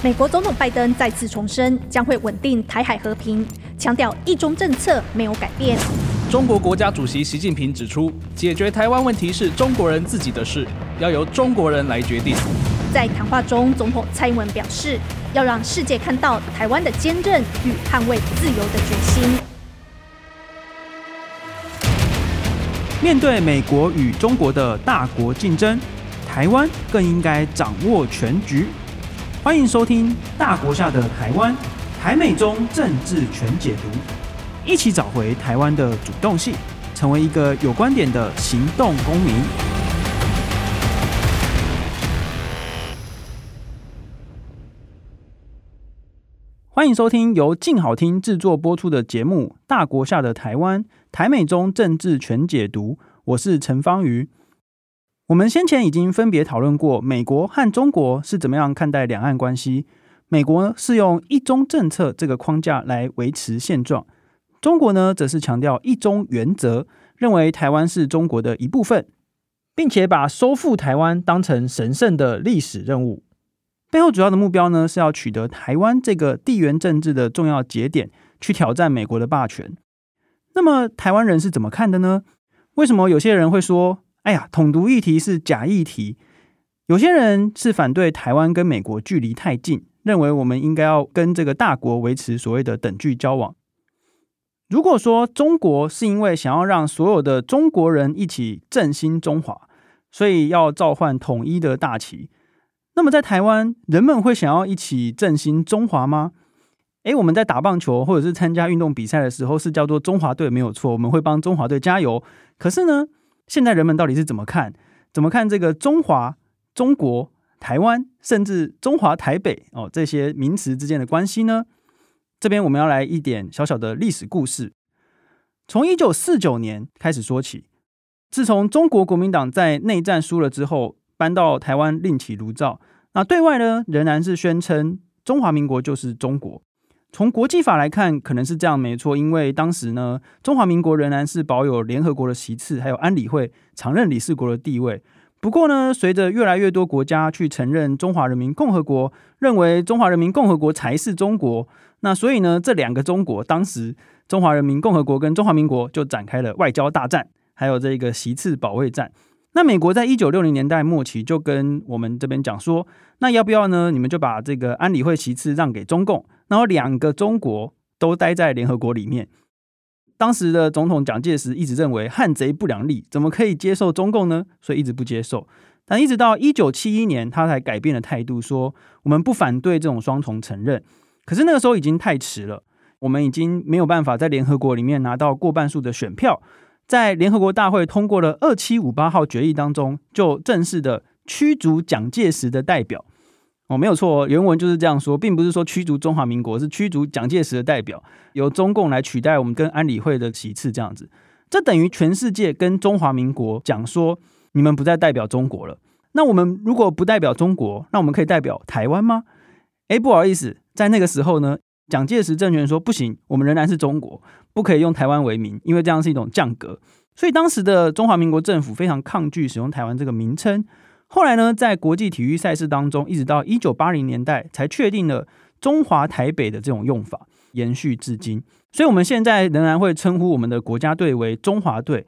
美国总统拜登再次重申将会稳定台海和平，强调一中政策没有改变。中国国家主席习近平指出，解决台湾问题是中国人自己的事，要由中国人来决定。在谈话中，总统蔡英文表示，要让世界看到台湾的坚韧与捍卫自由的决心。面对美国与中国的大国竞争，台湾更应该掌握全局。欢迎收听《大国下的台湾》，台美中政治全解读，一起找回台湾的主动性，成为一个有观点的行动公民。欢迎收听由静好听制作播出的节目《大国下的台湾》，台美中政治全解读。我是陈芳瑜。我们先前已经分别讨论过，美国和中国是怎么样看待两岸关系。美国是用一中政策这个框架来维持现状，中国呢则是强调一中原则，认为台湾是中国的一部分，并且把收复台湾当成神圣的历史任务。背后主要的目标呢是要取得台湾这个地缘政治的重要节点，去挑战美国的霸权。那么台湾人是怎么看的呢？为什么有些人会说，哎呀，统独议题是假议题。有些人是反对台湾跟美国距离太近，认为我们应该要跟这个大国维持所谓的等距交往。如果说中国是因为想要让所有的中国人一起振兴中华，所以要召唤统一的大旗，那么在台湾，人们会想要一起振兴中华吗？诶，我们在打棒球或者是参加运动比赛的时候，是叫做中华队没有错，我们会帮中华队加油。可是呢，现在人们到底是怎么看？怎么看这个中华、中国、台湾，甚至中华台北哦这些名词之间的关系呢？这边我们要来一点小小的历史故事，从一九四九年开始说起。自从中国国民党在内战输了之后，搬到台湾另起炉灶，那对外呢仍然是宣称中华民国就是中国。从国际法来看，可能是这样没错，因为当时呢，中华民国仍然是保有联合国的席次，还有安理会常任理事国的地位。不过呢，随着越来越多国家去承认中华人民共和国，认为中华人民共和国才是中国，那所以呢，这两个中国，当时中华人民共和国跟中华民国就展开了外交大战，还有这个席次保卫战。那美国在一九六零年代末期就跟我们这边讲说，那要不要呢？你们就把这个安理会席次让给中共。然后两个中国都待在联合国里面。当时的总统蒋介石一直认为汉贼不两立，怎么可以接受中共呢？所以一直不接受。但一直到一九七一年，他才改变了态度，说我们不反对这种双重承认。可是那个时候已经太迟了，我们已经没有办法在联合国里面拿到过半数的选票，在联合国大会通过了二七五八号决议当中，就正式的驱逐蒋介石的代表。哦，没有错，原文就是这样说，并不是说驱逐中华民国，是驱逐蒋介石的代表，由中共来取代我们跟安理会的席次，这样子，这等于全世界跟中华民国讲说，你们不再代表中国了。那我们如果不代表中国，那我们可以代表台湾吗？诶，不好意思，在那个时候呢，蒋介石政权说不行，我们仍然是中国，不可以用台湾为名，因为这样是一种降格。所以当时的中华民国政府非常抗拒使用台湾这个名称。后来呢，在国际体育赛事当中，一直到一九八零年代才确定了中华台北的这种用法，延续至今。所以，我们现在仍然会称呼我们的国家队为中华队。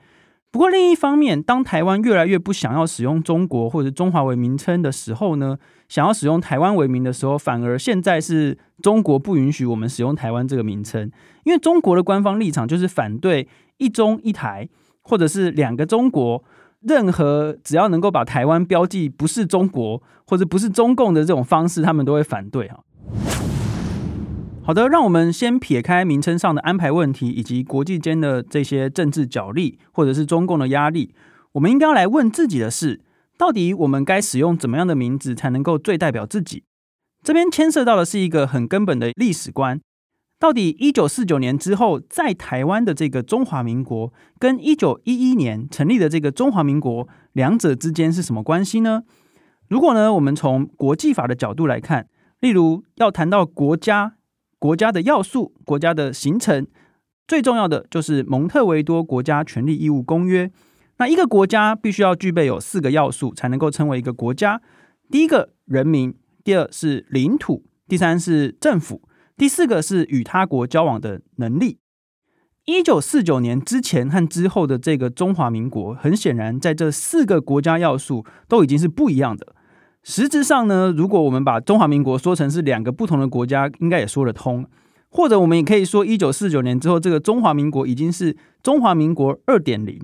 不过，另一方面，当台湾越来越不想要使用中国或者中华为名称的时候呢，想要使用台湾为名的时候，反而现在是中国不允许我们使用台湾这个名称，因为中国的官方立场就是反对一中一台，或者是两个中国。任何只要能够把台湾标记不是中国或者不是中共的这种方式，他们都会反对哈。好的，让我们先撇开名称上的安排问题，以及国际间的这些政治角力，或者是中共的压力，我们应该要来问自己的是：到底我们该使用怎么样的名字才能够最代表自己？这边牵涉到的是一个很根本的历史观。到底一九四九年之后，在台湾的这个中华民国，跟一九一一年成立的这个中华民国，两者之间是什么关系呢？如果呢，我们从国际法的角度来看，例如要谈到国家，国家的要素，国家的形成，最重要的就是蒙特维多国家权利义务公约。那一个国家必须要具备有四个要素，才能够称为一个国家。第一个，人民；第二是领土。第三是政府，第四个是与他国交往的能力。一九四九年之前和之后的这个中华民国，很显然在这四个国家要素都已经是不一样的。实质上呢，如果我们把中华民国说成是两个不同的国家，应该也说得通。或者我们也可以说，一九四九年之后，这个中华民国已经是中华民国二点零。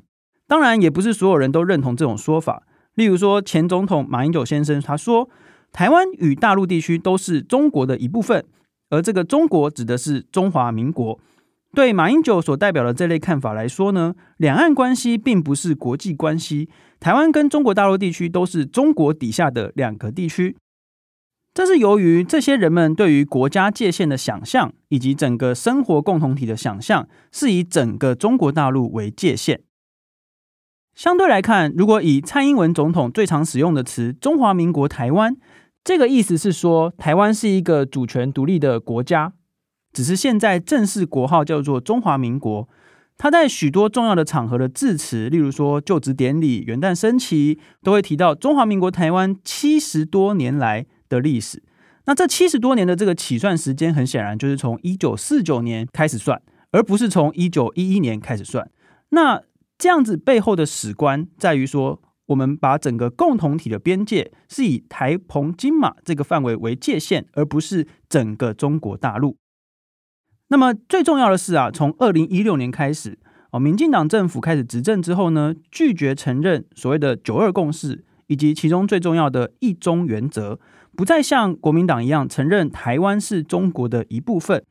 当然，也不是所有人都认同这种说法。例如说，前总统马英九先生他说，台湾与大陆地区都是中国的一部分，而这个中国指的是中华民国。对马英九所代表的这类看法来说呢，两岸关系并不是国际关系，台湾跟中国大陆地区都是中国底下的两个地区。这是由于这些人们对于国家界限的想象，以及整个生活共同体的想象，是以整个中国大陆为界限。相对来看，如果以蔡英文总统最常使用的词“中华民国台湾”，这个意思是说，台湾是一个主权独立的国家。只是现在正式国号叫做中华民国，他在许多重要的场合的致辞，例如说就职典礼、元旦升旗，都会提到中华民国台湾七十多年来的历史。那这七十多年的这个起算时间，很显然就是从一九四九年开始算，而不是从一九一一年开始算。那这样子背后的史观在于说，我们把整个共同体的边界是以台澎金马这个范围为界限，而不是整个中国大陆。那么最重要的是啊，从二零一六年开始，哦，民进党政府开始执政之后呢，拒绝承认所谓的“九二共识”以及其中最重要的一中原则，不再像国民党一样承认台湾是中国的一部分。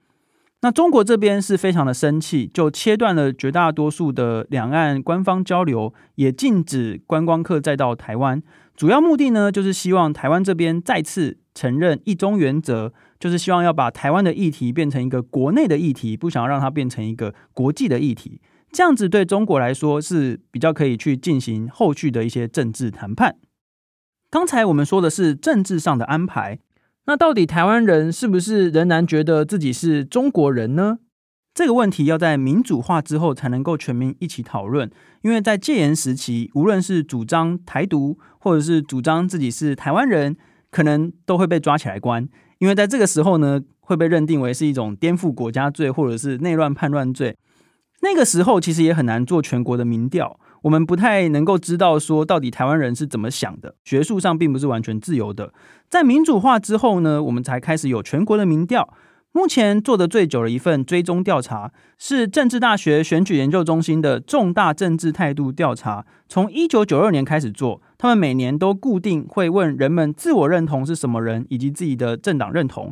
那中国这边是非常的生气，就切断了绝大多数的两岸官方交流，也禁止观光客再到台湾。主要目的呢，就是希望台湾这边再次承认一中原则。就是希望要把台湾的议题变成一个国内的议题，不想要让它变成一个国际的议题。这样子对中国来说是比较可以去进行后续的一些政治谈判。刚才我们说的是政治上的安排，那到底台湾人是不是仍然觉得自己是中国人呢？这个问题要在民主化之后才能够全民一起讨论。因为在戒严时期，无论是主张台独，或者是主张自己是台湾人，可能都会被抓起来关。因为在这个时候呢，会被认定为是一种颠覆国家罪，或者是内乱叛乱罪。那个时候其实也很难做全国的民调，我们不太能够知道说到底台湾人是怎么想的。学术上并不是完全自由的。在民主化之后呢，我们才开始有全国的民调。目前做的最久的一份追踪调查是政治大学选举研究中心的重大政治态度调查，从一九九二年开始做。他们每年都固定会问人们自我认同是什么人，以及自己的政党认同。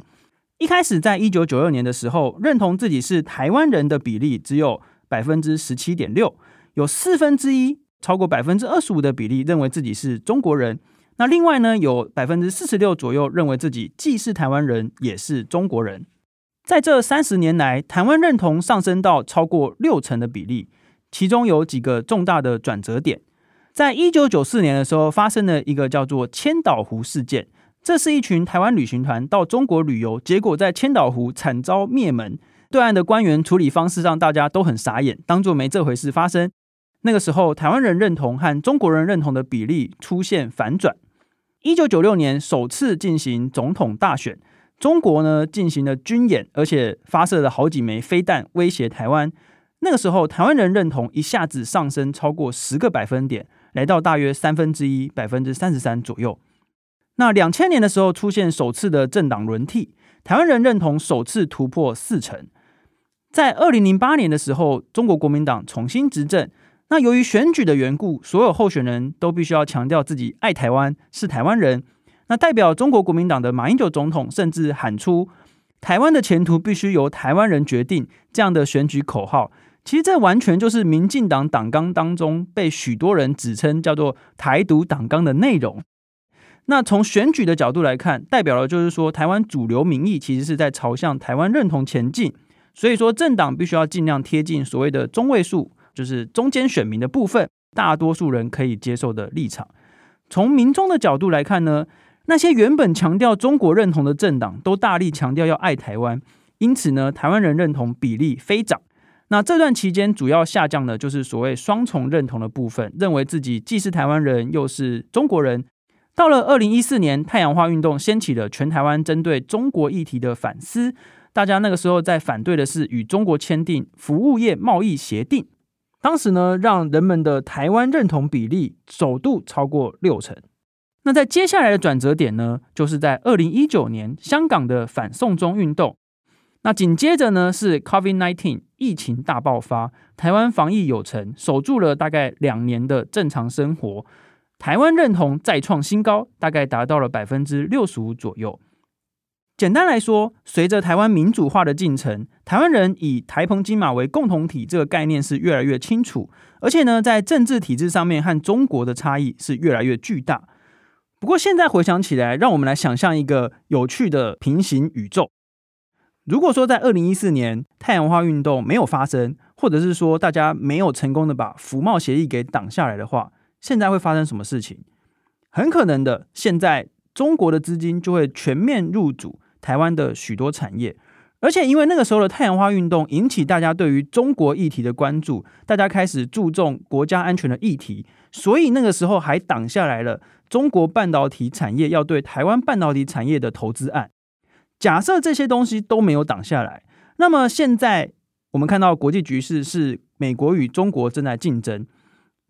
一开始在一九九二年的时候，认同自己是台湾人的比例只有百分之十七点六，有四分之一，超过百分之二十五的比例认为自己是中国人。那另外呢，有百分之四十六左右认为自己既是台湾人，也是中国人。在这三十年来，台湾认同上升到超过六成的比例，其中有几个重大的转折点。在一九九四年的时候，发生了一个叫做千岛湖事件。这是一群台湾旅行团到中国旅游，结果在千岛湖惨遭灭门。对岸的官员处理方式让大家都很傻眼，当作没这回事发生。那个时候，台湾人认同和中国人认同的比例出现反转。一九九六年首次进行总统大选。中国呢进行了军演，而且发射了好几枚飞弹威胁台湾。那个时候，台湾人认同一下子上升超过十个百分点，来到大约三分之一，百分之三十三左右。那两千年的时候出现首次的政党轮替，台湾人认同首次突破四成。在二零零八年的时候，中国国民党重新执政。那由于选举的缘故，所有候选人都必须要强调自己爱台湾，是台湾人。那代表中国国民党的马英九总统甚至喊出“台湾的前途必须由台湾人决定”这样的选举口号。其实这完全就是民进党党纲当中被许多人指称叫做“台独党纲”的内容。那从选举的角度来看，代表的就是说台湾主流民意其实是在朝向台湾认同前进。所以说政党必须要尽量贴近所谓的中位数，就是中间选民的部分，大多数人可以接受的立场。从民众的角度来看呢，那些原本强调中国认同的政党，都大力强调要爱台湾，因此呢，台湾人认同比例飞涨。那这段期间主要下降的，就是所谓双重认同的部分，认为自己既是台湾人，又是中国人。到了二零一四年，太阳花运动掀起了全台湾针对中国议题的反思。大家那个时候在反对的是与中国签订服务业贸易协定，当时呢，让人们的台湾认同比例首度超过六成。那在接下来的转折点呢，就是在二零一九年香港的反送中运动。那紧接着呢，是 COVID-19 疫情大爆发，台湾防疫有成，守住了大概两年的正常生活。台湾认同再创新高，大概达到了百分之六十五左右。简单来说，随着台湾民主化的进程，台湾人以台澎金马为共同体这个概念是越来越清楚，而且呢，在政治体制上面和中国的差异是越来越巨大。不过现在回想起来，让我们来想象一个有趣的平行宇宙。如果说在二零一四年太阳花运动没有发生，或者是说大家没有成功的把服贸协议给挡下来的话，现在会发生什么事情？很可能的，现在中国的资金就会全面入主台湾的许多产业，而且因为那个时候的太阳花运动引起大家对于中国议题的关注，大家开始注重国家安全的议题，所以那个时候还挡下来了中国半导体产业要对台湾半导体产业的投资案。假设这些东西都没有挡下来，那么现在我们看到国际局势是美国与中国正在竞争。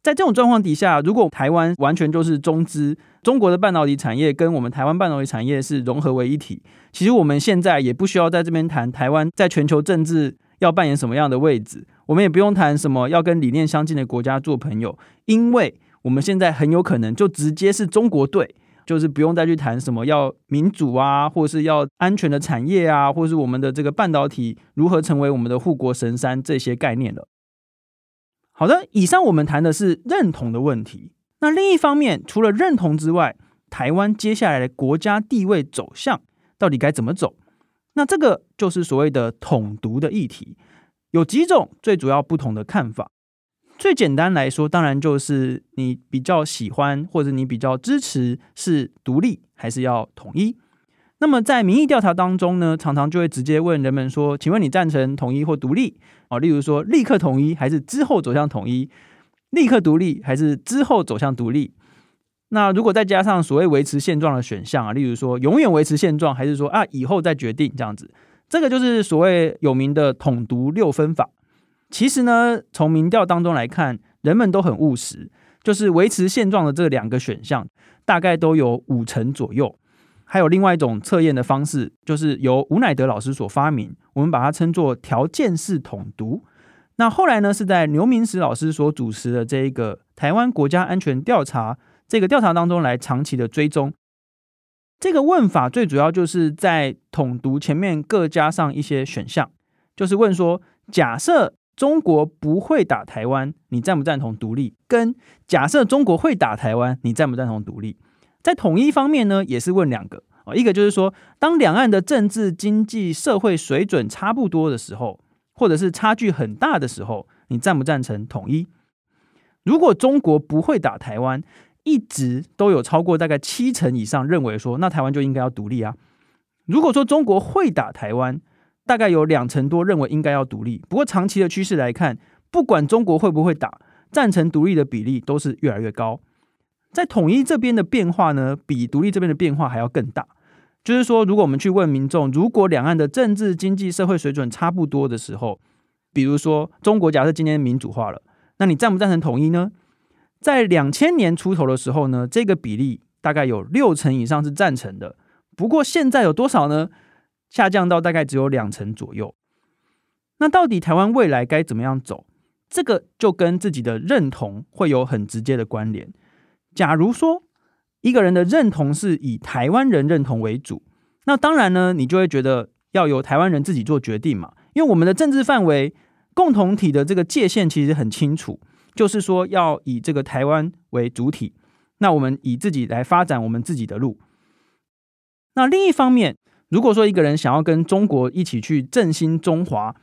在这种状况底下，如果台湾完全就是中资，中国的半导体产业跟我们台湾半导体产业是融合为一体，其实我们现在也不需要在这边谈台湾在全球政治要扮演什么样的位置，我们也不用谈什么要跟理念相近的国家做朋友，因为我们现在很有可能就直接是中国队。就是不用再去谈什么要民主啊，或是要安全的产业啊，或是我们的这个半导体如何成为我们的护国神山这些概念了。好的，以上我们谈的是认同的问题。那另一方面，除了认同之外，台湾接下来的国家地位走向到底该怎么走？那这个就是所谓的统独的议题，有几种最主要不同的看法。最简单来说，当然就是你比较喜欢或者你比较支持是独立还是要统一。那么在民意调查当中呢，常常就会直接问人们说：“请问你赞成统一或独立？”哦，例如说立刻统一还是之后走向统一？立刻独立还是之后走向独立？那如果再加上所谓维持现状的选项啊，例如说永远维持现状，还是说啊以后再决定这样子？这个就是所谓有名的统独六分法。其实呢，从民调当中来看，人们都很务实，就是维持现状的这两个选项，大概都有五成左右。还有另外一种测验的方式，就是由吴乃德老师所发明，我们把它称作条件式统读。那后来呢，是在刘明石老师所主持的这一个台湾国家安全调查这个调查当中来长期的追踪。这个问法最主要就是在统读前面各加上一些选项，就是问说，假设。中国不会打台湾，你赞不赞同独立？跟假设中国会打台湾，你赞不赞同独立？在统一方面呢，也是问两个啊，一个就是说，当两岸的政治、经济、社会水准差不多的时候，或者是差距很大的时候，你赞不赞成统一？如果中国不会打台湾，一直都有超过大概七成以上认为说，那台湾就应该要独立啊。如果说中国会打台湾，大概有两成多认为应该要独立，不过长期的趋势来看，不管中国会不会打，赞成独立的比例都是越来越高。在统一这边的变化呢，比独立这边的变化还要更大。就是说，如果我们去问民众，如果两岸的政治、经济、社会水准差不多的时候，比如说中国假设今天民主化了，那你赞不赞成统一呢？在两千年出头的时候呢，这个比例大概有六成以上是赞成的。不过现在有多少呢？下降到大概只有两成左右。那到底台湾未来该怎么样走？这个就跟自己的认同会有很直接的关联。假如说一个人的认同是以台湾人认同为主，那当然呢，你就会觉得要由台湾人自己做决定嘛。因为我们的政治范围、共同体的这个界限其实很清楚，就是说要以这个台湾为主体。那我们以自己来发展我们自己的路。那另一方面，如果说一个人想要跟中国一起去振兴中华，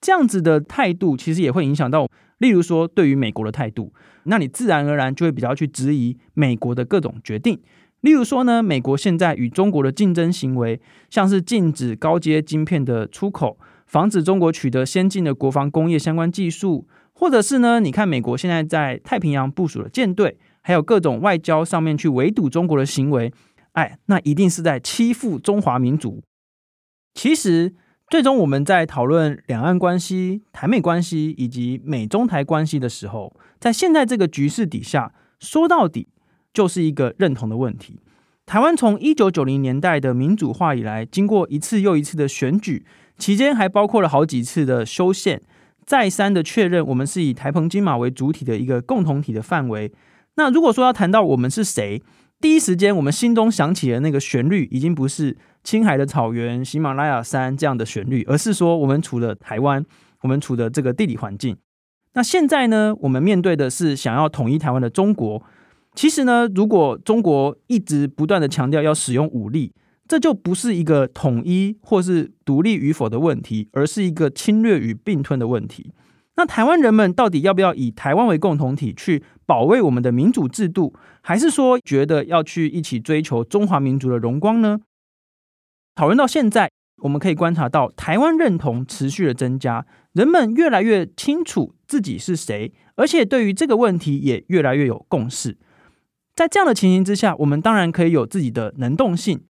这样子的态度其实也会影响到，例如说对于美国的态度，那你自然而然就会比较去质疑美国的各种决定。例如说呢，美国现在与中国的竞争行为，像是禁止高阶晶片的出口，防止中国取得先进的国防工业相关技术，或者是呢，你看美国现在在太平洋部署的舰队，还有各种外交上面去围堵中国的行为，哎，那一定是在欺负中华民族。其实，最终我们在讨论两岸关系、台美关系以及美中台关系的时候，在现在这个局势底下，说到底就是一个认同的问题。台湾从一九九零年代的民主化以来，经过一次又一次的选举，期间还包括了好几次的修宪，再三的确认我们是以台澎金马为主体的一个共同体的范围。那如果说要谈到我们是谁，第一时间我们心中响起的那个旋律，已经不是青海的草原、喜马拉雅山这样的旋律，而是说我们处的台湾，我们处的这个地理环境。那现在呢，我们面对的是想要统一台湾的中国。其实呢，如果中国一直不断的强调要使用武力，这就不是一个统一或是独立与否的问题，而是一个侵略与并吞的问题。那台湾人们到底要不要以台湾为共同体去保卫我们的民主制度，还是说觉得要去一起追求中华民族的荣光呢？讨论到现在，我们可以观察到台湾认同持续的增加，人们越来越清楚自己是谁，而且对于这个问题也越来越有共识。在这样的情形之下，我们当然可以有自己的能动性，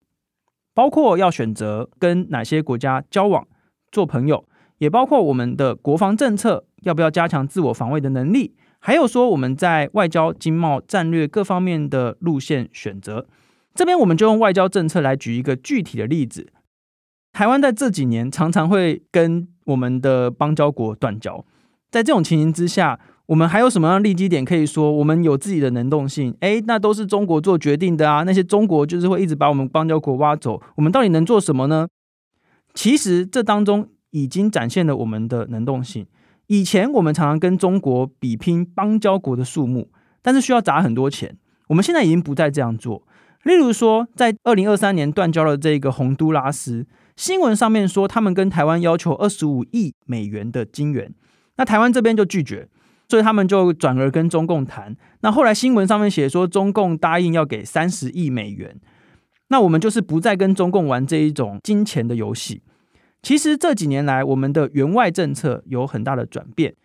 包括要选择跟哪些国家交往、做朋友，也包括我们的国防政策要不要加强自我防卫的能力，还有说我们在外交、经贸、战略各方面的路线选择。这边我们就用外交政策来举一个具体的例子：台湾在这几年常常会跟我们的邦交国断交，在这种情形之下。我们还有什么样的利基点可以说我们有自己的能动性？诶，那都是中国做决定的啊！那些中国就是会一直把我们邦交国挖走，我们到底能做什么呢？其实这当中已经展现了我们的能动性。以前我们常常跟中国比拼邦交国的数目，但是需要砸很多钱。我们现在已经不再这样做。例如说，在二零二三年断交了这个洪都拉斯，新闻上面说他们跟台湾要求二十五亿美元的金援，那台湾这边就拒绝。所以他们就转而跟中共谈。那后来新闻上面写说，中共答应要给三十亿美元。那我们就是不再跟中共玩这一种金钱的游戏。其实这几年来，我们的援外政策有很大的转变，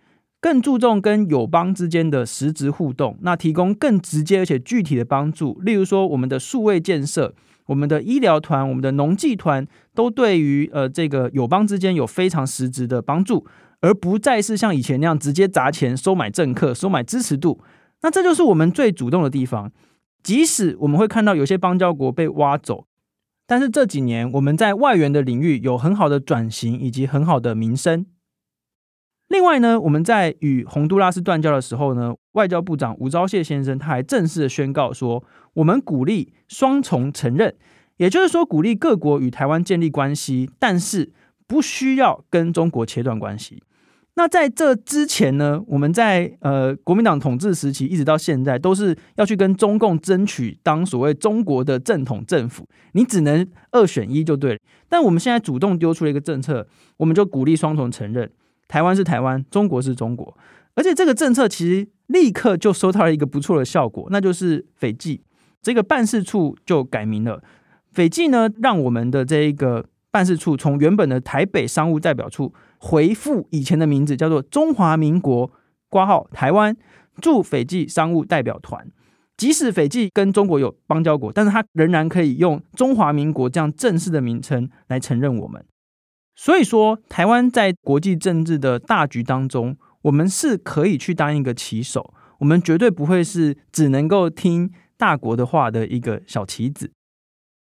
更注重跟友邦之间的实质互动，那提供更直接而且具体的帮助。例如说，我们的数位建设、我们的医疗团、我们的农技团，都对于呃这个友邦之间有非常实质的帮助。而不再是像以前那样直接砸钱收买政客、收买支持度，那这就是我们最主动的地方。即使我们会看到有些邦交国被挖走，但是这几年我们在外援的领域有很好的转型以及很好的名声。另外呢，我们在与洪都拉斯断交的时候呢，外交部长吴钊燮先生他还正式的宣告说，我们鼓励双重承认，也就是说鼓励各国与台湾建立关系，但是不需要跟中国切断关系。那在这之前呢，我们在呃国民党统治时期一直到现在，都是要去跟中共争取当所谓中国的正统政府，你只能二选一就对了。但我们现在主动丢出了一个政策，我们就鼓励双重承认，台湾是台湾，中国是中国。而且这个政策其实立刻就收到了一个不错的效果，那就是斐济这个办事处就改名了。斐济呢，让我们的这一个办事处从原本的台北商务代表处。回复以前的名字叫做中华民国括号台湾驻斐济商务代表团，即使斐济跟中国有邦交国，但是它仍然可以用中华民国这样正式的名称来承认我们。所以说，台湾在国际政治的大局当中，我们是可以去当一个棋手，我们绝对不会是只能够听大国的话的一个小棋子，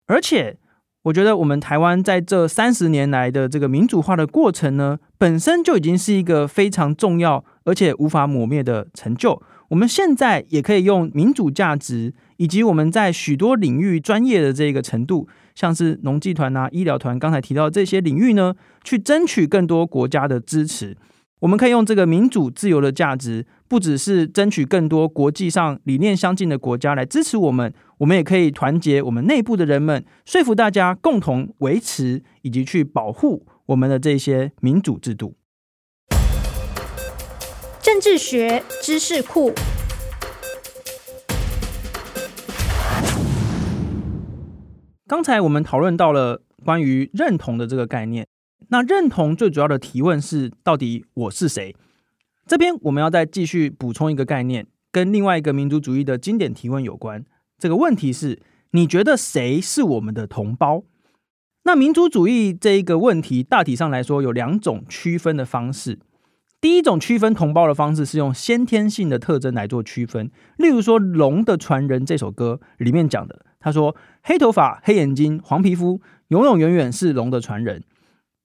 而且。我觉得我们台湾在这三十年来的这个民主化的过程呢，本身就已经是一个非常重要而且无法抹灭的成就。我们现在也可以用民主价值，以及我们在许多领域专业的这个程度，像是农技团啊、医疗团，刚才提到这些领域呢，去争取更多国家的支持。我们可以用这个民主自由的价值，不只是争取更多国际上理念相近的国家来支持我们，我们也可以团结我们内部的人们，说服大家共同维持以及去保护我们的这些民主制度。政治学知识库。刚才我们讨论到了关于认同的这个概念。那认同最主要的提问是，到底我是谁？这边我们要再继续补充一个概念，跟另外一个民族主义的经典提问有关。这个问题是：你觉得谁是我们的同胞？那民族主义这一个问题，大体上来说有两种区分的方式。第一种区分同胞的方式是用先天性的特征来做区分，例如说《龙的传人》这首歌里面讲的，他说黑头发、黑眼睛、黄皮肤，永永远远是龙的传人。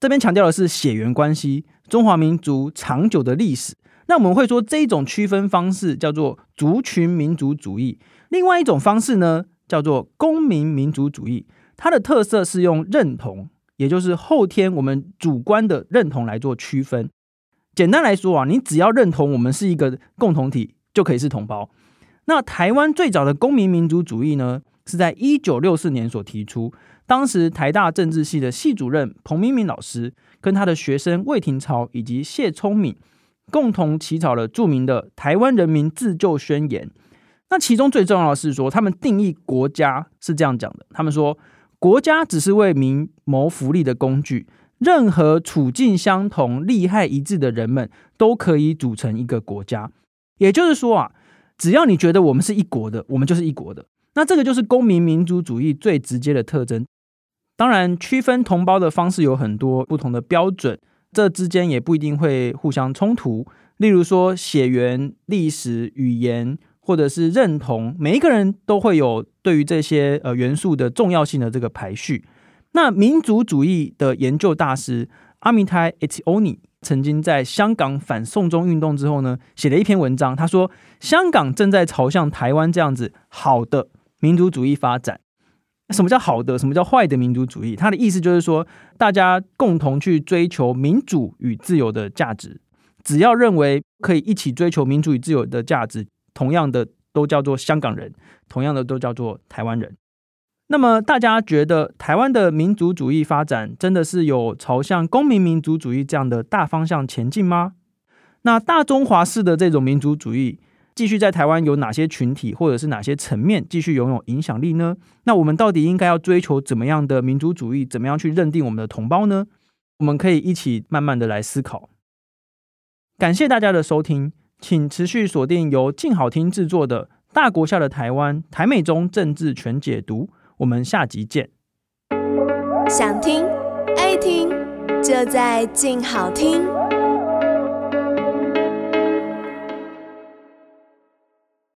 这边强调的是血缘关系，中华民族长久的历史。那我们会说这一种区分方式叫做族群民族主义。另外一种方式呢，叫做公民民族主义。它的特色是用认同，也就是后天我们主观的认同来做区分。简单来说啊，你只要认同我们是一个共同体，就可以是同胞。那台湾最早的公民民族主义呢，是在一九六四年所提出。当时台大政治系的系主任彭明敏老师，跟他的学生魏廷朝以及谢聪敏，共同起草了著名的《台湾人民自救宣言》。那其中最重要的是说，他们定义国家是这样讲的：他们说。国家只是为民谋福利的工具，任何处境相同、利害一致的人们都可以组成一个国家。也就是说啊，只要你觉得我们是一国的，我们就是一国的。那这个就是公民民族主义最直接的特征。当然，区分同胞的方式有很多不同的标准，这之间也不一定会互相冲突。例如说，血缘、历史、语言。或者是认同，每一个人都会有对于这些呃元素的重要性的这个排序。那民族主义的研究大师阿米泰·埃提欧尼曾经在香港反送中运动之后呢，写了一篇文章。他说，香港正在朝向台湾这样子好的民族主义发展。什么叫好的？什么叫坏的民族主义？他的意思就是说，大家共同去追求民主与自由的价值，只要认为可以一起追求民主与自由的价值。同样的都叫做香港人，同样的都叫做台湾人。那么大家觉得台湾的民族主义发展真的是有朝向公民民族主义这样的大方向前进吗？那大中华式的这种民族主义继续在台湾有哪些群体或者是哪些层面继续拥有影响力呢？那我们到底应该要追求怎么样的民族主义？怎么样去认定我们的同胞呢？我们可以一起慢慢的来思考。感谢大家的收听。请持续锁定由静好听制作的《大国下的台湾台美中政治全解读》，我们下集见。想听爱听，就在静好听。